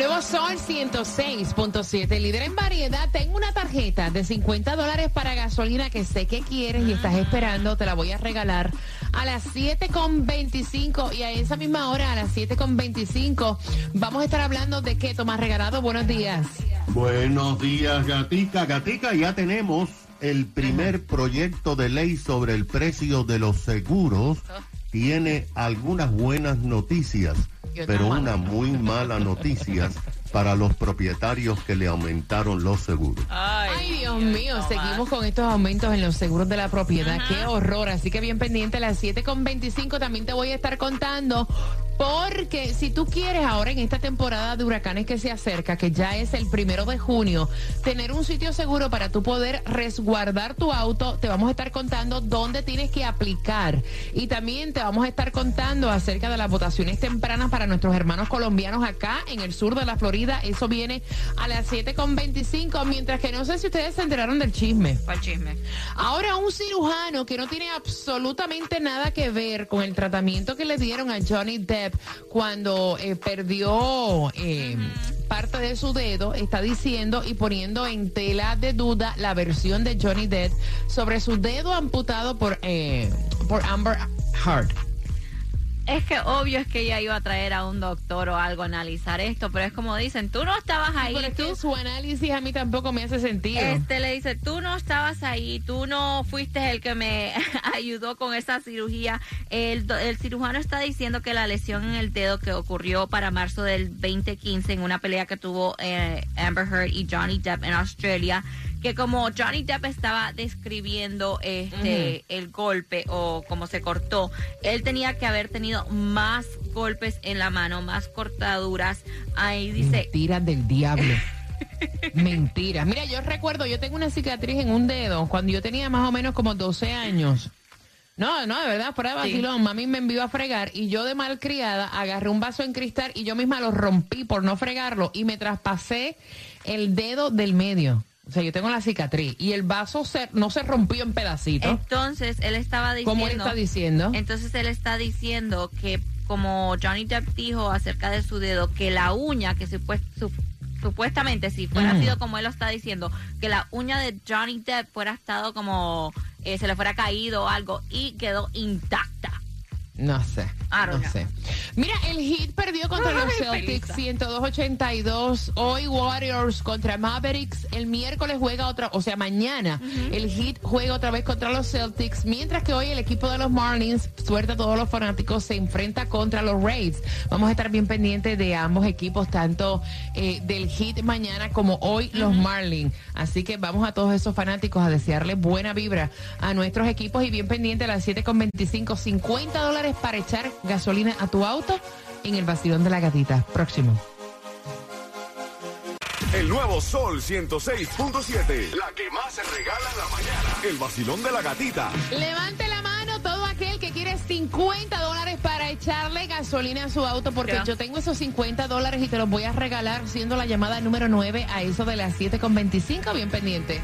Nuevo Sol 106.7, líder en variedad. Tengo una tarjeta de 50 dólares para gasolina que sé que quieres y estás esperando. Te la voy a regalar a las 7.25 y a esa misma hora, a las 7.25, vamos a estar hablando de qué, Tomás Regalado. Buenos días. Buenos días, Gatica. Gatica, ya tenemos el primer proyecto de ley sobre el precio de los seguros. Tiene algunas buenas noticias pero una muy mala noticia para los propietarios que le aumentaron los seguros. Ay, Dios mío, seguimos con estos aumentos en los seguros de la propiedad. Qué horror. Así que bien pendiente a las 7.25 también te voy a estar contando porque si tú quieres ahora en esta temporada de huracanes que se acerca, que ya es el primero de junio, tener un sitio seguro para tú poder resguardar tu auto, te vamos a estar contando dónde tienes que aplicar. Y también te vamos a estar contando acerca de las votaciones tempranas para nuestros hermanos colombianos acá en el sur de la Florida. Eso viene a las 7.25, mientras que no sé si ustedes se enteraron del chisme. ¿Cuál chisme? Ahora un cirujano que no tiene absolutamente nada que ver con el tratamiento que le dieron a Johnny Depp cuando eh, perdió eh, parte de su dedo, está diciendo y poniendo en tela de duda la versión de Johnny Depp sobre su dedo amputado por, eh, por Amber Heard. Es que obvio es que ella iba a traer a un doctor o algo a analizar esto, pero es como dicen, tú no estabas ahí. Pero su análisis a mí tampoco me hace sentido. Este le dice, tú no estabas ahí, tú no fuiste el que me ayudó con esa cirugía. El, el cirujano está diciendo que la lesión en el dedo que ocurrió para marzo del 2015 en una pelea que tuvo eh, Amber Heard y Johnny Depp en Australia que como Johnny Depp estaba describiendo este el golpe o como se cortó, él tenía que haber tenido más golpes en la mano, más cortaduras. Ahí dice. Mentiras del diablo. Mentiras. Mira, yo recuerdo, yo tengo una cicatriz en un dedo cuando yo tenía más o menos como 12 años. No, no, de verdad, fuera de vacilón. Mami me envió a fregar y yo de malcriada agarré un vaso en cristal y yo misma lo rompí por no fregarlo y me traspasé el dedo del medio. O sea, yo tengo la cicatriz y el vaso no se rompió en pedacitos. Entonces, él estaba diciendo... ¿Cómo él está diciendo? Entonces, él está diciendo que como Johnny Depp dijo acerca de su dedo, que la uña que supuestamente, si fuera mm. sido como él lo está diciendo, que la uña de Johnny Depp fuera estado como, eh, se le fuera caído o algo y quedó intacta. No sé. No sé. Mira, el Heat perdió contra los Celtics 102-82. Hoy Warriors contra Mavericks. El miércoles juega otra, o sea, mañana el Heat juega otra vez contra los Celtics. Mientras que hoy el equipo de los Marlins, suerte a todos los fanáticos, se enfrenta contra los Raids. Vamos a estar bien pendientes de ambos equipos, tanto eh, del Heat mañana como hoy los Marlins. Así que vamos a todos esos fanáticos a desearle buena vibra a nuestros equipos y bien pendiente a las 7.25, 50 dólares para echar gasolina a tu auto en el vacilón de la gatita. Próximo. El nuevo Sol 106.7. La que más se regala en la mañana. El vacilón de la gatita. Levante la mano todo aquel que quiere 50 dólares para echarle gasolina a su auto, porque yo tengo esos 50 dólares y te los voy a regalar siendo la llamada número 9 a eso de las 7.25. Bien pendiente.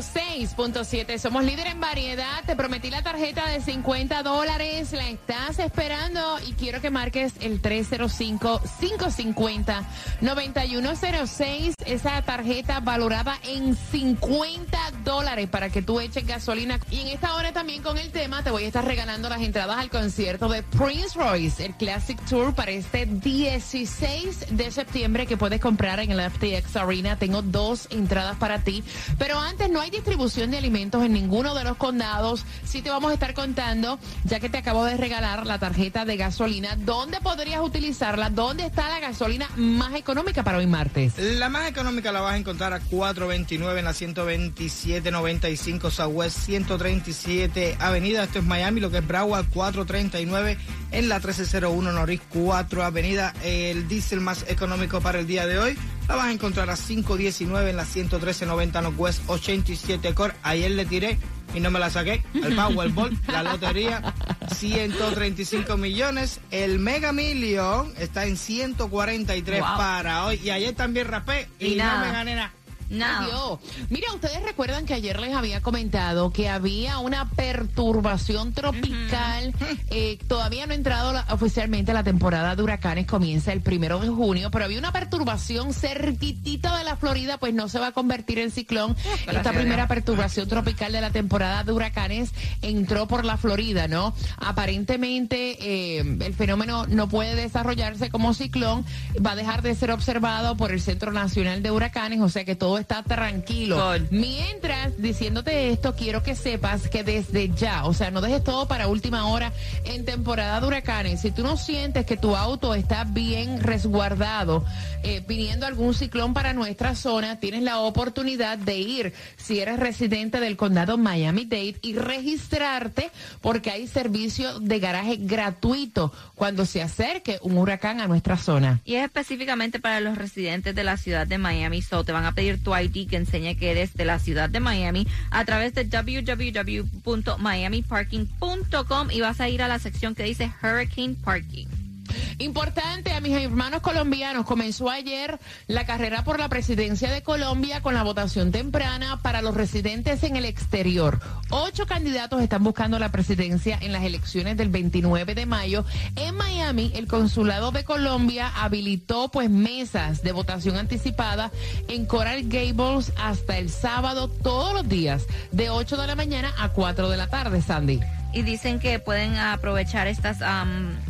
106.7 somos líder en variedad. Te prometí la tarjeta de 50 dólares. La estás esperando y quiero que marques el 305-550-9106. Esa tarjeta valorada en 50 dólares para que tú eches gasolina. Y en esta hora también con el tema te voy a estar regalando las entradas al concierto de Prince Royce, el Classic Tour para este 16 de septiembre que puedes comprar en el FTX Arena. Tengo dos entradas para ti. Pero antes no hay distribución de alimentos en ninguno de los condados. Sí te vamos a estar contando, ya que te acabo de regalar la tarjeta de gasolina, ¿dónde podrías utilizarla? ¿Dónde está la gasolina más económica para hoy martes? La más económica la vas a encontrar a 4.29 en la 127.95 Southwest 137 Avenida. Esto es Miami, lo que es Broward 439 en la 1301 Norris 4 Avenida. El diésel más económico para el día de hoy la vas a encontrar a 519 en la 11390 Northwest 87 Core. Ayer le tiré y no me la saqué. El Powerball, la lotería, 135 millones. El Mega Million está en 143 para hoy. Y ayer también rapé y, no me gané nada. No. Mira, ustedes recuerdan que ayer les había comentado que había una perturbación tropical. Eh, todavía no ha entrado oficialmente la temporada de huracanes, comienza el primero de junio, pero había una perturbación cerquitita de la Florida, pues no se va a convertir en ciclón. Esta primera perturbación tropical de la temporada de huracanes entró por la Florida, ¿no? Aparentemente eh, el fenómeno no puede desarrollarse como ciclón, va a dejar de ser observado por el Centro Nacional de Huracanes, o sea que todo está tranquilo. Mientras, diciéndote esto, quiero que sepas que desde ya, o sea, no dejes todo para última hora en temporada de huracanes. Si tú no sientes que tu auto está bien resguardado, eh, viniendo algún ciclón para nuestra zona, tienes la oportunidad de ir, si eres residente del condado Miami-Dade, y registrarte porque hay servicio de garaje gratuito cuando se acerque un huracán a nuestra zona. Y es específicamente para los residentes de la ciudad de Miami, so te van a pedir tu ID que enseñe que eres de la ciudad de Miami a través de www.miamiparking.com y vas a ir a la sección que dice Hurricane Parking. Importante a mis hermanos colombianos, comenzó ayer la carrera por la presidencia de Colombia con la votación temprana para los residentes en el exterior. Ocho candidatos están buscando la presidencia en las elecciones del 29 de mayo. En Miami, el consulado de Colombia habilitó pues mesas de votación anticipada en Coral Gables hasta el sábado todos los días de 8 de la mañana a 4 de la tarde, Sandy y dicen que pueden aprovechar estas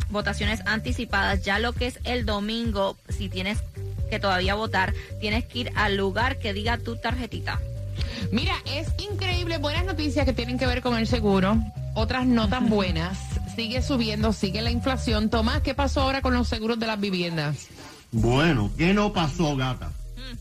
votaciones anticipadas. Ya lo que es el domingo, si tienes que todavía votar, tienes que ir al lugar que diga tu tarjetita. Mira, es increíble, buenas noticias que tienen que ver con el seguro, otras no tan buenas. Sigue subiendo, sigue la inflación. Tomás, ¿qué pasó ahora con los seguros de las viviendas? Bueno, ¿qué no pasó, gata? Mm.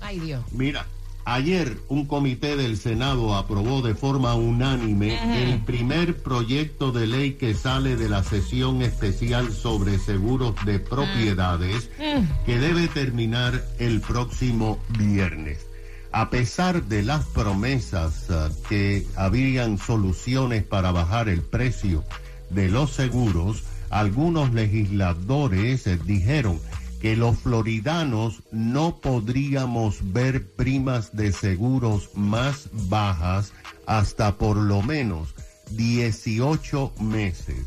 Ay, Dios. Mira, Ayer un comité del Senado aprobó de forma unánime el primer proyecto de ley que sale de la sesión especial sobre seguros de propiedades mm. que debe terminar el próximo viernes. A pesar de las promesas ah, que habían soluciones para bajar el precio de los seguros, algunos legisladores eh, dijeron que los floridanos no podríamos ver primas de seguros más bajas hasta por lo menos 18 meses.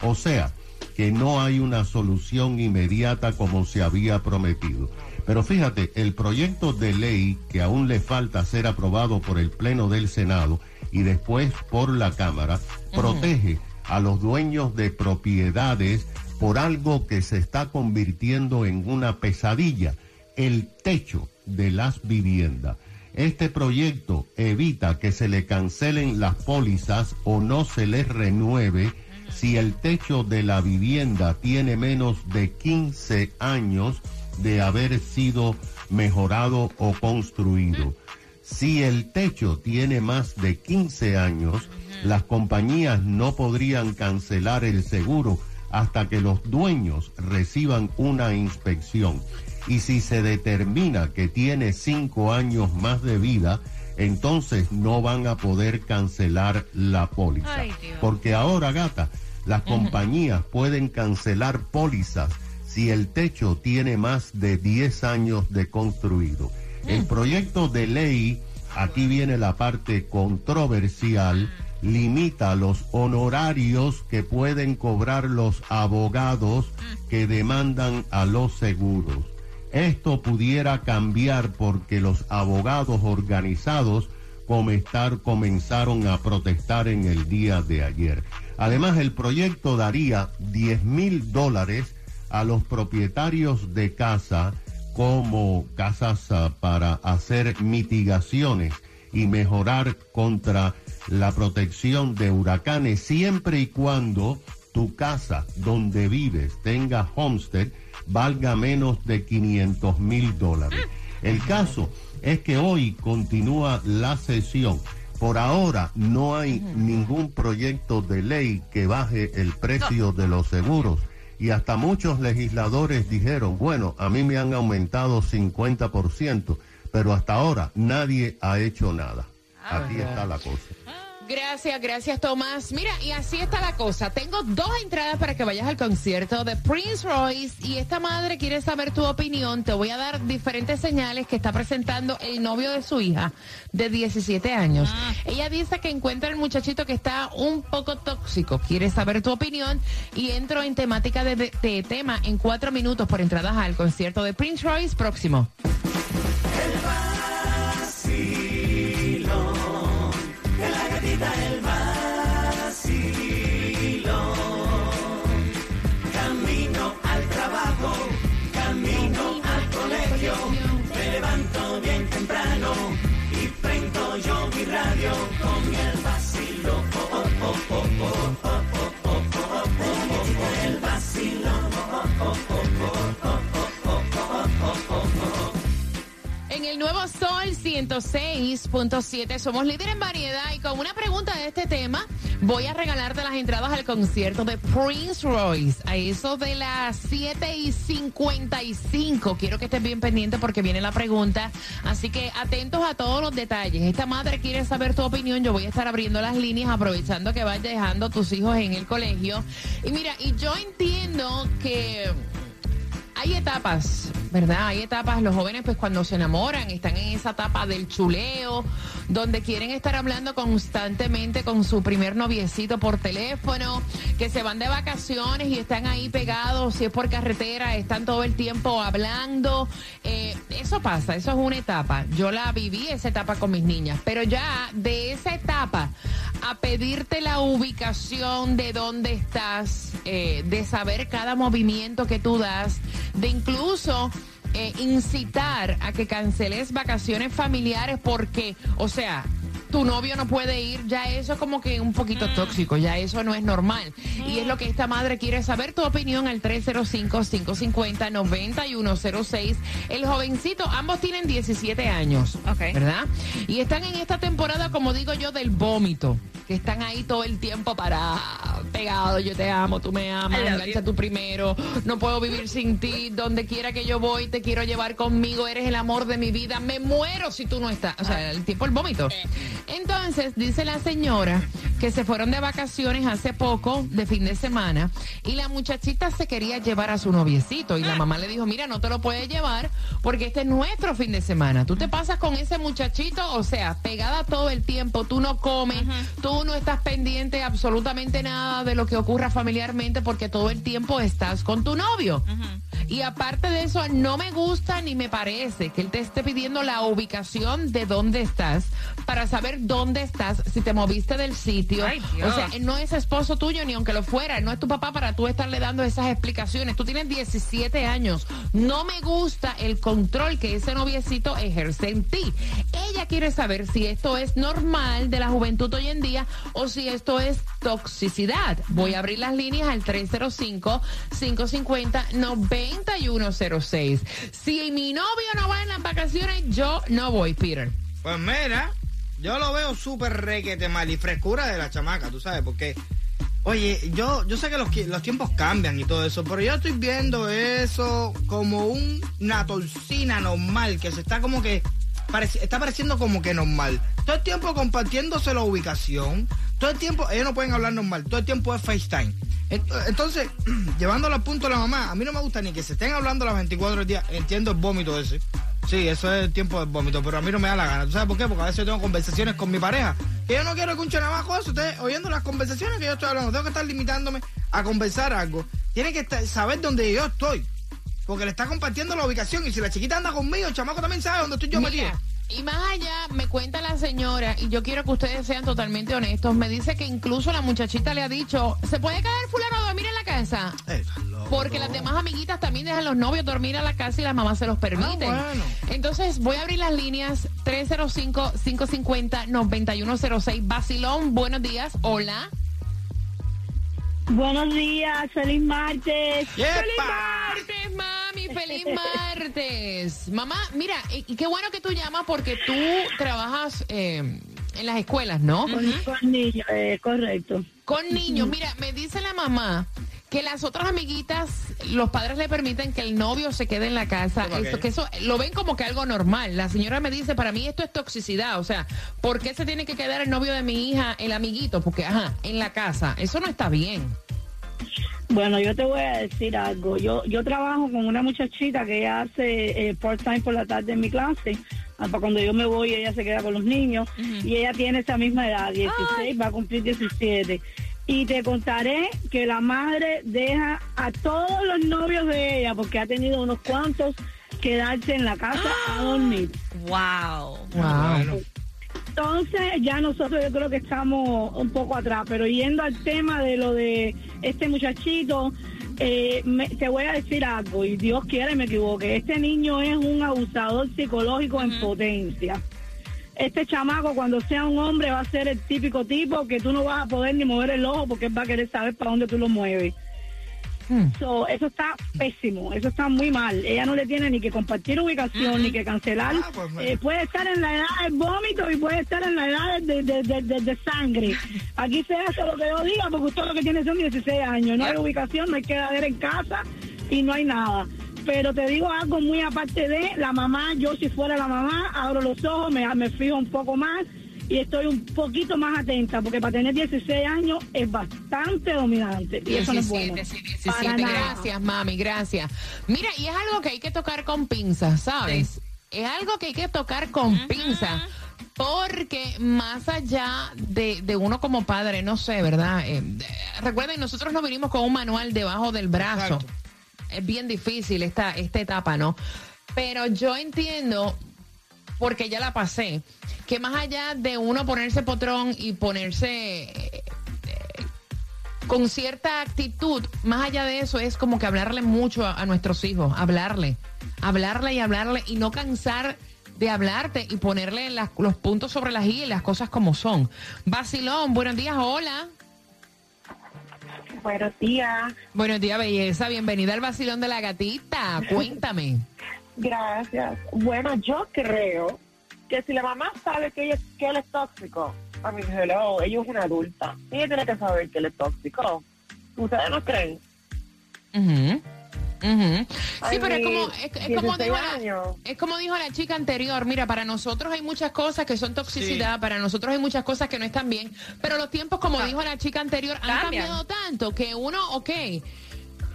O sea, que no hay una solución inmediata como se había prometido. Pero fíjate, el proyecto de ley que aún le falta ser aprobado por el Pleno del Senado y después por la Cámara, protege a los dueños de propiedades por algo que se está convirtiendo en una pesadilla, el techo de las viviendas. Este proyecto evita que se le cancelen las pólizas o no se les renueve si el techo de la vivienda tiene menos de 15 años de haber sido mejorado o construido. Si el techo tiene más de 15 años, las compañías no podrían cancelar el seguro hasta que los dueños reciban una inspección. Y si se determina que tiene cinco años más de vida, entonces no van a poder cancelar la póliza. Porque ahora, gata, las compañías pueden cancelar pólizas si el techo tiene más de 10 años de construido. El mm. proyecto de ley, aquí viene la parte controversial, limita los honorarios que pueden cobrar los abogados que demandan a los seguros. Esto pudiera cambiar porque los abogados organizados comenzaron a protestar en el día de ayer. Además, el proyecto daría 10 mil dólares a los propietarios de casa como casas ah, para hacer mitigaciones y mejorar contra la protección de huracanes siempre y cuando tu casa donde vives tenga homestead valga menos de 500 mil dólares. El caso es que hoy continúa la sesión. Por ahora no hay ningún proyecto de ley que baje el precio de los seguros. Y hasta muchos legisladores dijeron, bueno, a mí me han aumentado 50%, pero hasta ahora nadie ha hecho nada. Ah, Aquí está la cosa. Gracias, gracias Tomás. Mira, y así está la cosa. Tengo dos entradas para que vayas al concierto de Prince Royce y esta madre quiere saber tu opinión. Te voy a dar diferentes señales que está presentando el novio de su hija de 17 años. Ah. Ella dice que encuentra el muchachito que está un poco tóxico. Quiere saber tu opinión y entro en temática de, de tema en cuatro minutos por entradas al concierto de Prince Royce próximo. Nuevo Sol 106.7. Somos líderes en variedad y con una pregunta de este tema voy a regalarte las entradas al concierto de Prince Royce a eso de las 7 y 55. Quiero que estés bien pendiente porque viene la pregunta. Así que atentos a todos los detalles. Esta madre quiere saber tu opinión. Yo voy a estar abriendo las líneas aprovechando que vayas dejando tus hijos en el colegio. Y mira, y yo entiendo que hay etapas, ¿verdad? Hay etapas, los jóvenes pues cuando se enamoran están en esa etapa del chuleo, donde quieren estar hablando constantemente con su primer noviecito por teléfono, que se van de vacaciones y están ahí pegados, si es por carretera, están todo el tiempo hablando. Eh, eso pasa, eso es una etapa. Yo la viví esa etapa con mis niñas, pero ya de esa etapa a pedirte la ubicación de dónde estás, eh, de saber cada movimiento que tú das, de incluso eh, incitar a que canceles vacaciones familiares porque, o sea, tu novio no puede ir, ya eso es como que un poquito mm. tóxico, ya eso no es normal. Y es lo que esta madre quiere saber, tu opinión al 305-550-9106. El jovencito, ambos tienen 17 años, ¿verdad? Y están en esta temporada, como digo yo, del vómito, que están ahí todo el tiempo para pegado, yo te amo, tú me amas, engancha tú primero, no puedo vivir sin ti, donde quiera que yo voy, te quiero llevar conmigo, eres el amor de mi vida, me muero si tú no estás. O sea, el tiempo el vómito. Entonces, dice la señora que se fueron de vacaciones hace poco, de fin de semana, y la muchachita se quería llevar a su noviecito. Y la mamá le dijo, mira, no te lo puedes llevar porque este es nuestro fin de semana. Tú te pasas con ese muchachito, o sea, pegada todo el tiempo, tú no comes, tú no estás pendiente absolutamente nada de lo que ocurra familiarmente porque todo el tiempo estás con tu novio. Y aparte de eso, no me gusta ni me parece que él te esté pidiendo la ubicación de dónde estás para saber dónde estás, si te moviste del sitio. o sea, él no es esposo tuyo ni aunque lo fuera, él no es tu papá para tú estarle dando esas explicaciones. Tú tienes 17 años. No me gusta el control que ese noviecito ejerce en ti. Ella quiere saber si esto es normal de la juventud hoy en día o si esto es toxicidad. Voy a abrir las líneas al 305-550-9106. Si mi novio no va en las vacaciones, yo no voy, Peter. Pues mira, yo lo veo súper requete mal y frescura de la chamaca, tú sabes, porque, oye, yo, yo sé que los, los tiempos cambian y todo eso, pero yo estoy viendo eso como una torcina normal que se está como que está pareciendo como que normal. Todo el tiempo compartiéndose la ubicación. Todo el tiempo, ellos no pueden hablar normal. Todo el tiempo es FaceTime. Entonces, llevándolo al punto de la mamá, a mí no me gusta ni que se estén hablando las 24 días. Entiendo el vómito ese. Sí, eso es el tiempo del vómito, pero a mí no me da la gana. ¿Tú sabes por qué? Porque a veces yo tengo conversaciones con mi pareja. Que yo no quiero escuchar nada más cosas. Ustedes oyendo las conversaciones que yo estoy hablando. Tengo que estar limitándome a conversar algo. Tiene que saber dónde yo estoy. Porque le está compartiendo la ubicación. Y si la chiquita anda conmigo, el chamaco también sabe dónde estoy yo metido. Y más allá, me cuenta la señora, y yo quiero que ustedes sean totalmente honestos, me dice que incluso la muchachita le ha dicho, ¿se puede caer fulano a dormir en la casa? Estás porque las demás amiguitas también dejan los novios dormir a la casa y las mamás se los permiten. Ah, bueno. Entonces voy a abrir las líneas 305-550-9106. Basilón, buenos días. Hola. Buenos días, feliz martes. ¡Feliz martes, mami! ¡Feliz martes! Mamá, mira, y, y qué bueno que tú llamas porque tú trabajas eh, en las escuelas, ¿no? Con, con niños, eh, correcto. Con niños. Mira, me dice la mamá que las otras amiguitas, los padres le permiten que el novio se quede en la casa. ¿Cómo Esto, que? que eso lo ven como que algo normal. La señora me dice, para mí esto es toxicidad. O sea, ¿por qué se tiene que quedar el novio de mi hija, el amiguito? Porque, ajá, en la casa. Eso no está bien. Bueno, yo te voy a decir algo. Yo yo trabajo con una muchachita que ella hace eh, part-time por la tarde en mi clase. Ah, Para cuando yo me voy, ella se queda con los niños. Y ella tiene esa misma edad, 16, va a cumplir 17. Y te contaré que la madre deja a todos los novios de ella, porque ha tenido unos cuantos, quedarse en la casa a dormir. Wow. Bueno. Entonces ya nosotros yo creo que estamos un poco atrás, pero yendo al tema de lo de este muchachito, eh, me- te voy a decir algo y Dios quiere me equivoque, este niño es un abusador psicológico en potencia. Este chamaco cuando sea un hombre va a ser el típico tipo que tú no vas a poder ni mover el ojo porque él va a querer saber para dónde tú lo mueves. Hmm. So, eso está pésimo, eso está muy mal. Ella no le tiene ni que compartir ubicación, ni que cancelar. Ah, pues. Eh, puede estar en la edad del vómito y puede estar en la edad de, de, de- de- de sangre. Aquí se hace lo que yo diga porque usted lo que tiene son 16 años. No hay ubicación, no hay quedadera en casa y no hay nada. Pero te digo algo muy aparte de la mamá, yo si fuera la mamá, abro los ojos, me, me fijo un poco más y estoy un poquito más atenta porque para tener 16 años es bastante dominante y eso no es bueno. 17, sí, 17. Para nada. Gracias, mami, gracias. Mira, y es algo que hay que tocar con pinzas, ¿sabes? Es algo que hay que tocar con pinzas. Porque más allá de, de uno como padre, no sé, ¿verdad? Eh, recuerden, nosotros no vinimos con un manual debajo del brazo. Exacto. Es bien difícil esta, esta etapa, ¿no? Pero yo entiendo porque ya la pasé, que más allá de uno ponerse potrón y ponerse eh, con cierta actitud, más allá de eso es como que hablarle mucho a, nuestros hijos, hablarle, hablarle y hablarle y no cansar de hablarte y ponerle las- los puntos sobre las i las cosas como son. Basilón, buenos días, hola. Buenos días, Buenos días, belleza. Bienvenida al Basilón de la Gatita. Cuéntame. gracias. Bueno, yo creo que si la mamá sabe que, ella, que él es tóxico, a mí, hello, ella es una adulta. Ella tiene que saber que él es tóxico. ¿Ustedes no creen? Sí, Ay, pero es como, es, es como 16 dijo la, es como dijo la chica anterior, mira, para nosotros hay muchas cosas que son toxicidad, para nosotros hay muchas cosas que no están bien, pero los tiempos, como dijo la chica anterior, han Cambian. cambiado tanto que uno, ok,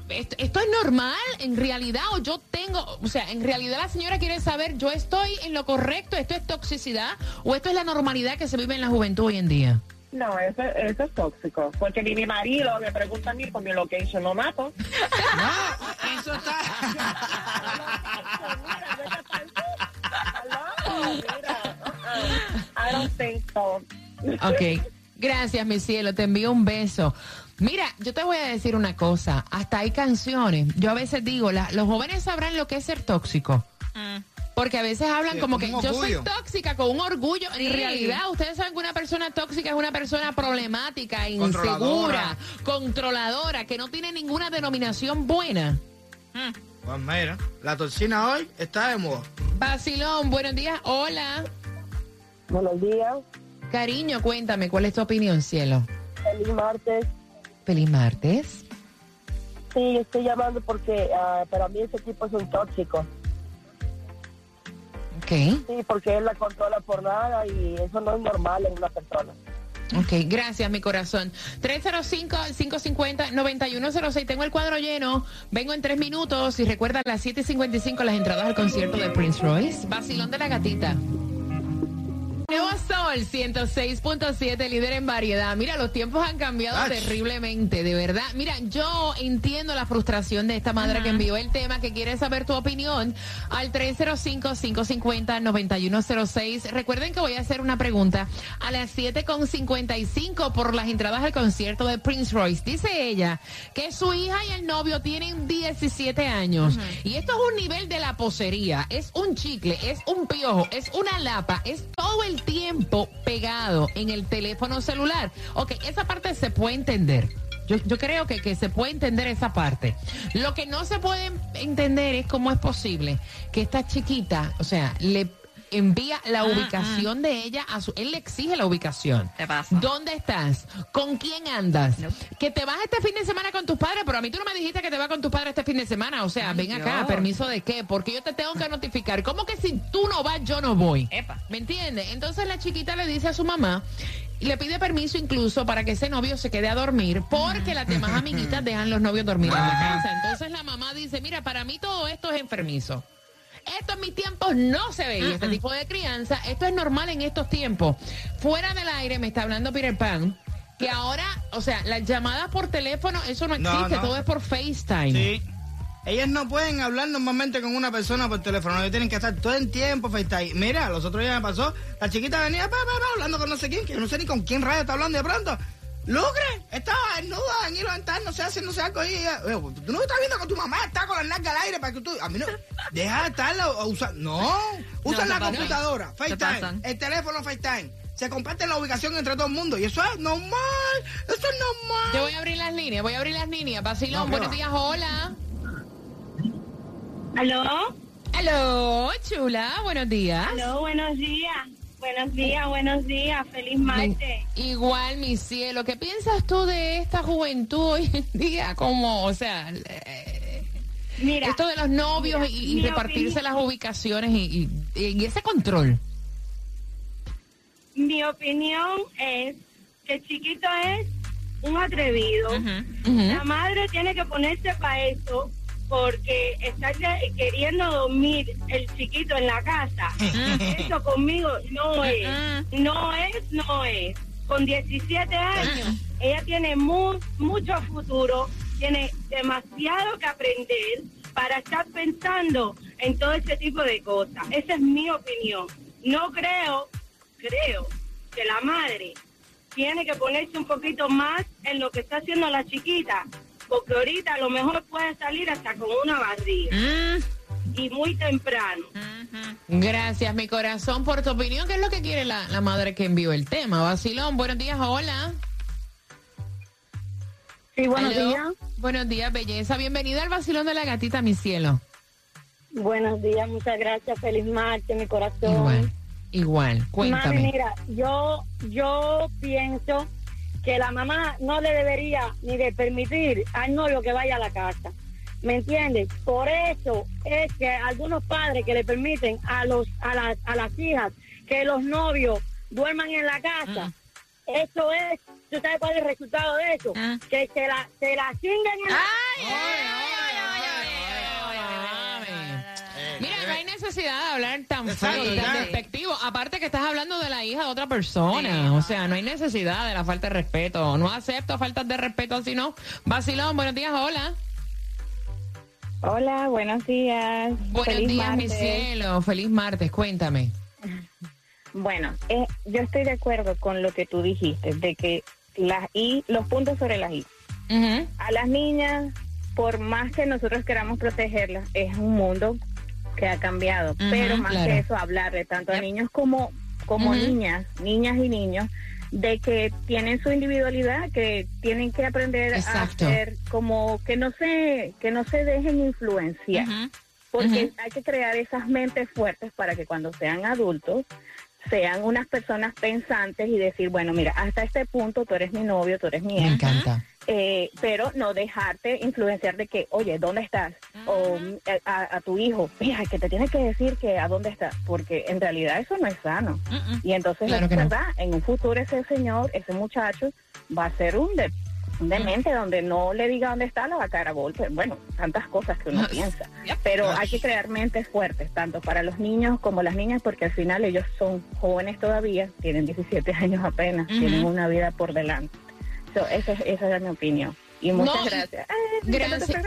esto, esto es normal en realidad o yo tengo, o sea, en realidad la señora quiere saber, yo estoy en lo correcto, esto es toxicidad o esto es la normalidad que se vive en la juventud hoy en día. No, eso, eso es tóxico. Porque ni mi marido me pregunta a mí por mi location, lo mato. No, eso está. I don't think so. Ok, gracias, mi cielo, te envío un beso. Mira, yo te voy a decir una cosa, hasta hay canciones. Yo a veces digo, la- los jóvenes sabrán lo que es ser tóxico. Porque a veces hablan Sí, como que yo soy tóxica con un orgullo. Sí. En realidad, ustedes saben que una persona tóxica es una persona problemática, insegura, controladora, que no tiene ninguna denominación buena. Pues mira, la toxina hoy está de moda. Basilón, buenos días. Hola. Buenos días, Cariño, cuéntame, ¿cuál es tu opinión, cielo? feliz martes. Feliz martes. Sí, estoy llamando porque ah, para mí ese tipo es un tóxico. Sí, porque él la controla por nada y eso no es normal en una persona. Ok, gracias, mi corazón. 305-550-9106. Tengo el cuadro lleno. Vengo en tres minutos. Y recuerda, a las 7.55 las entradas al concierto de Prince Royce. Vacilón de la gatita. Nuevo Sol, Sol 106.7, líder en variedad. Mira, los tiempos han cambiado terriblemente, de verdad. Mira, yo entiendo la frustración de esta madre que envió el tema, que quiere saber tu opinión al 305-550-9106. Recuerden que voy a hacer una pregunta a las 7.55 por las entradas al concierto de Prince Royce. Dice ella que su hija y el novio tienen 17 años. Y esto es un nivel de la posería. Es un chicle, es un piojo, es una lapa, es todo el tiempo pegado en el teléfono celular. Ok, esa parte se puede entender. Yo, yo creo que, que se puede entender esa parte. Lo que no se puede entender es cómo es posible que esta chiquita, o sea, le envía la Ah, ubicación de ella a su... Él le exige la ubicación. Te pasa. ¿Dónde estás? ¿Con quién andas? Que te vas este fin de semana con tus padres, pero a mí tú no me dijiste que te vas con tus padres este fin de semana. O sea, Ay, ven acá. ¿permiso de qué? Porque yo te tengo que notificar. ¿Cómo que si tú no vas, yo no voy? Epa. ¿Me entiendes? Entonces la chiquita le dice a su mamá y le pide permiso incluso para que ese novio se quede a dormir porque las demás amiguitas dejan los novios dormir en la casa. Entonces la mamá dice, mira, para mí todo esto es enfermizo. Esto en mis tiempos no se veía, este tipo de crianza. Esto es normal en estos tiempos. Fuera del aire me está hablando Peter Pan. Que ahora, o sea, las llamadas por teléfono, eso no existe, no. todo es por FaceTime. Sí. Ellas no pueden hablar normalmente con una persona por teléfono, ellos tienen que estar todo el tiempo FaceTime. Mira, los otros días me pasó, la chiquita venía pa, pa, pa, hablando con no sé quién, que yo no sé ni con quién radio está hablando de pronto. Lucre, estaba desnuda en no sé, haciéndose algo ahí. y ella, "Oye, Tú no estás viendo que tu mamá está con la nalga al aire para que tú. A mí no. Deja de estarla usando. No. Usan se la computadora, FaceTime, el teléfono FaceTime. Se comparten la ubicación entre todo el mundo. Y eso es normal. Eso es normal. Yo voy a abrir las líneas, voy a abrir las líneas. No, ¿qué buenos va? días, hola. ¿Aló? Aló, chula, buenos días. Aló, buenos días. Buenos días, buenos días. Feliz martes. Igual, mi cielo, ¿qué piensas tú de esta juventud hoy en día? Como, o sea, eh, Mira, esto de los novios mira, y, repartirse opinión- las ubicaciones y, y- y ese control. mi opinión es que chiquito es un atrevido. La madre tiene que ponerse para eso porque está que- queriendo dormir el chiquito en la casa. Eso conmigo no es. No es, no es. Con 17 años, ella tiene mu- mucho futuro, tiene demasiado que aprender para estar pensando en todo ese tipo de cosas. Esa es mi opinión. No creo, creo que la madre tiene que ponerse un poquito más en lo que está haciendo la chiquita, porque ahorita a lo mejor puede salir hasta con una barriga Mm, y muy temprano. Gracias, mi corazón, por tu opinión. ¿Qué es lo que quiere la, la madre que envió el tema? Basilón, buenos días, hola. Sí, Aló. Buenos días, belleza. Bienvenida al Basilón de la Gatita, mi cielo. Buenos días, muchas gracias. Feliz martes, mi corazón. Igual, igual. Mami, Cuéntame. mira, yo, yo pienso que la mamá no le debería ni de permitir al novio que vaya a la casa. ¿Me entiendes? Por eso es que algunos padres que le permiten a los a las a las hijas que los novios duerman en la casa. Eso es, ¿tú sabes cuál es el resultado de eso? Ah. Que se la se la chingan en la Mira, necesidad de hablar tan feo y tan despectivo. Aparte que estás hablando de la hija de otra persona. O sea, no hay necesidad de la falta de respeto. No acepto faltas de respeto así, ¿no? Vacilón, buenos días, hola. Hola, buenos días. Buenos Feliz días, mi martes. cielo. Feliz martes, cuéntame. Bueno, eh, yo estoy de acuerdo con lo que tú dijiste, de que las I, los puntos sobre las I. A las niñas, por más que nosotros queramos protegerlas, es un mundo que ha cambiado. pero más claro. que eso, hablarle tanto a niños como, como niñas, niñas y niños, de que tienen su individualidad, que tienen que aprender Exacto. a ser como que no se, que no se dejen influenciar. porque hay que crear esas mentes fuertes para que cuando sean adultos sean unas personas pensantes y decir, bueno, mira, hasta este punto tú eres mi novio, tú eres mi Me ex, encanta. Eh, pero no dejarte influenciar de que, oye, ¿dónde estás? O eh, a, a tu hijo, mira, que te tiene que decir que a dónde estás, porque en realidad eso no es sano. Mm, mm. Y entonces, Claro es que no. verdad, en un futuro ese señor, ese muchacho, va a ser un de demente, donde no le diga dónde está, la va a caer a golpe. Bueno, tantas cosas que uno piensa. Pero hay que crear mentes fuertes, tanto para los niños como las niñas, porque al final ellos son jóvenes todavía, tienen 17 años apenas, tienen una vida por delante. Esa, esa es mi opinión. Y muchas gracias. gracias.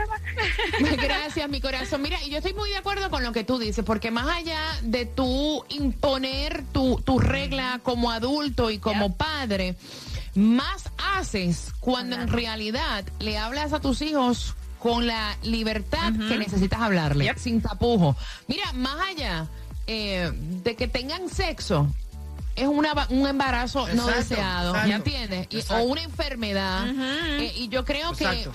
gracias, mi corazón. Mira, y yo estoy muy de acuerdo con lo que tú dices, porque más allá de tú imponer tu, tu regla como adulto y como padre, más haces cuando en realidad le hablas a tus hijos con la libertad que necesitas hablarle, sin tapujo. Mira, más allá eh, de que tengan sexo, es una, un embarazo no deseado, ¿me entiendes? o una enfermedad. Eh, y yo creo que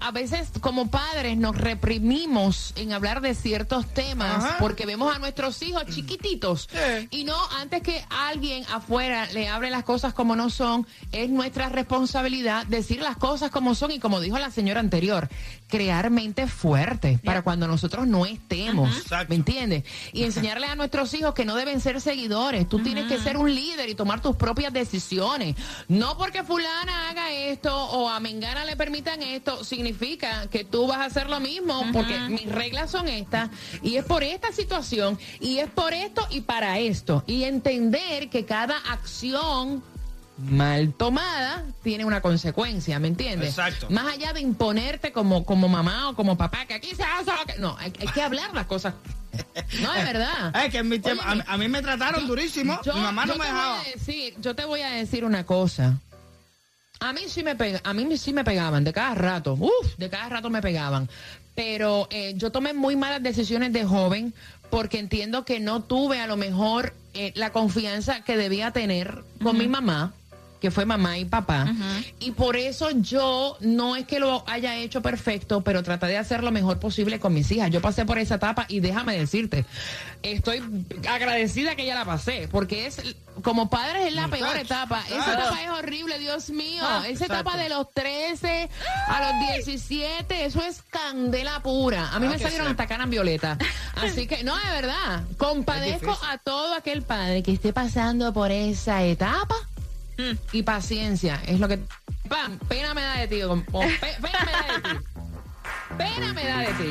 a veces como padres nos reprimimos en hablar de ciertos temas porque vemos a nuestros hijos chiquititos. Y no antes que alguien afuera le hable las cosas como no son, es nuestra responsabilidad decir las cosas como son y como dijo la señora anterior, crear mente fuerte para cuando nosotros no estemos, ¿me entiendes? Y enseñarle a nuestros hijos que no deben ser seguidores, tú tienes que ser un líder y tomar tus propias decisiones, no porque fulana haga esto o a Mengana le permitan esto, significa que tú vas a hacer lo mismo, porque mis reglas son estas, y es por esta situación, y es por esto y para esto. Y entender que cada acción mal tomada tiene una consecuencia, ¿me entiendes? Exacto. Más allá de imponerte como, como mamá o como papá, que aquí se hace lo que... No, hay, que hablar las cosas. No, es verdad. Es que a, mí me trataron durísimo. mi mamá no me dejaba. Decir, yo te voy a decir una cosa. A mí sí me pega, a mí sí me pegaban de cada rato. Uf, de cada rato me pegaban. Pero eh, yo tomé muy malas decisiones de joven porque entiendo que no tuve a lo mejor eh, la confianza que debía tener con mi mamá que fue mamá y papá. Y por eso yo no es que lo haya hecho perfecto, pero traté de hacer lo mejor posible con mis hijas. Yo pasé por esa etapa y déjame decirte, estoy agradecida que ya la pasé, porque es como padres es la peor etapa. Esa etapa es horrible, Dios mío. Ah, Esa etapa de los 13 a los 17, eso es candela pura. A mí me salieron hasta canas violeta. Así que, no, de verdad, compadezco a todo aquel padre que esté pasando por esa etapa y paciencia. Es lo que. Pam, pena me da de ti. pena me da de ti. Pena me da de ti.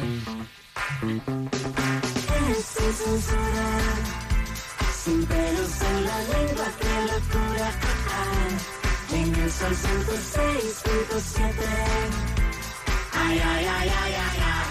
Sin pelos en la lengua, qué locura. En el sol 106.7. Ay, ay, ay, ay, ay, ay.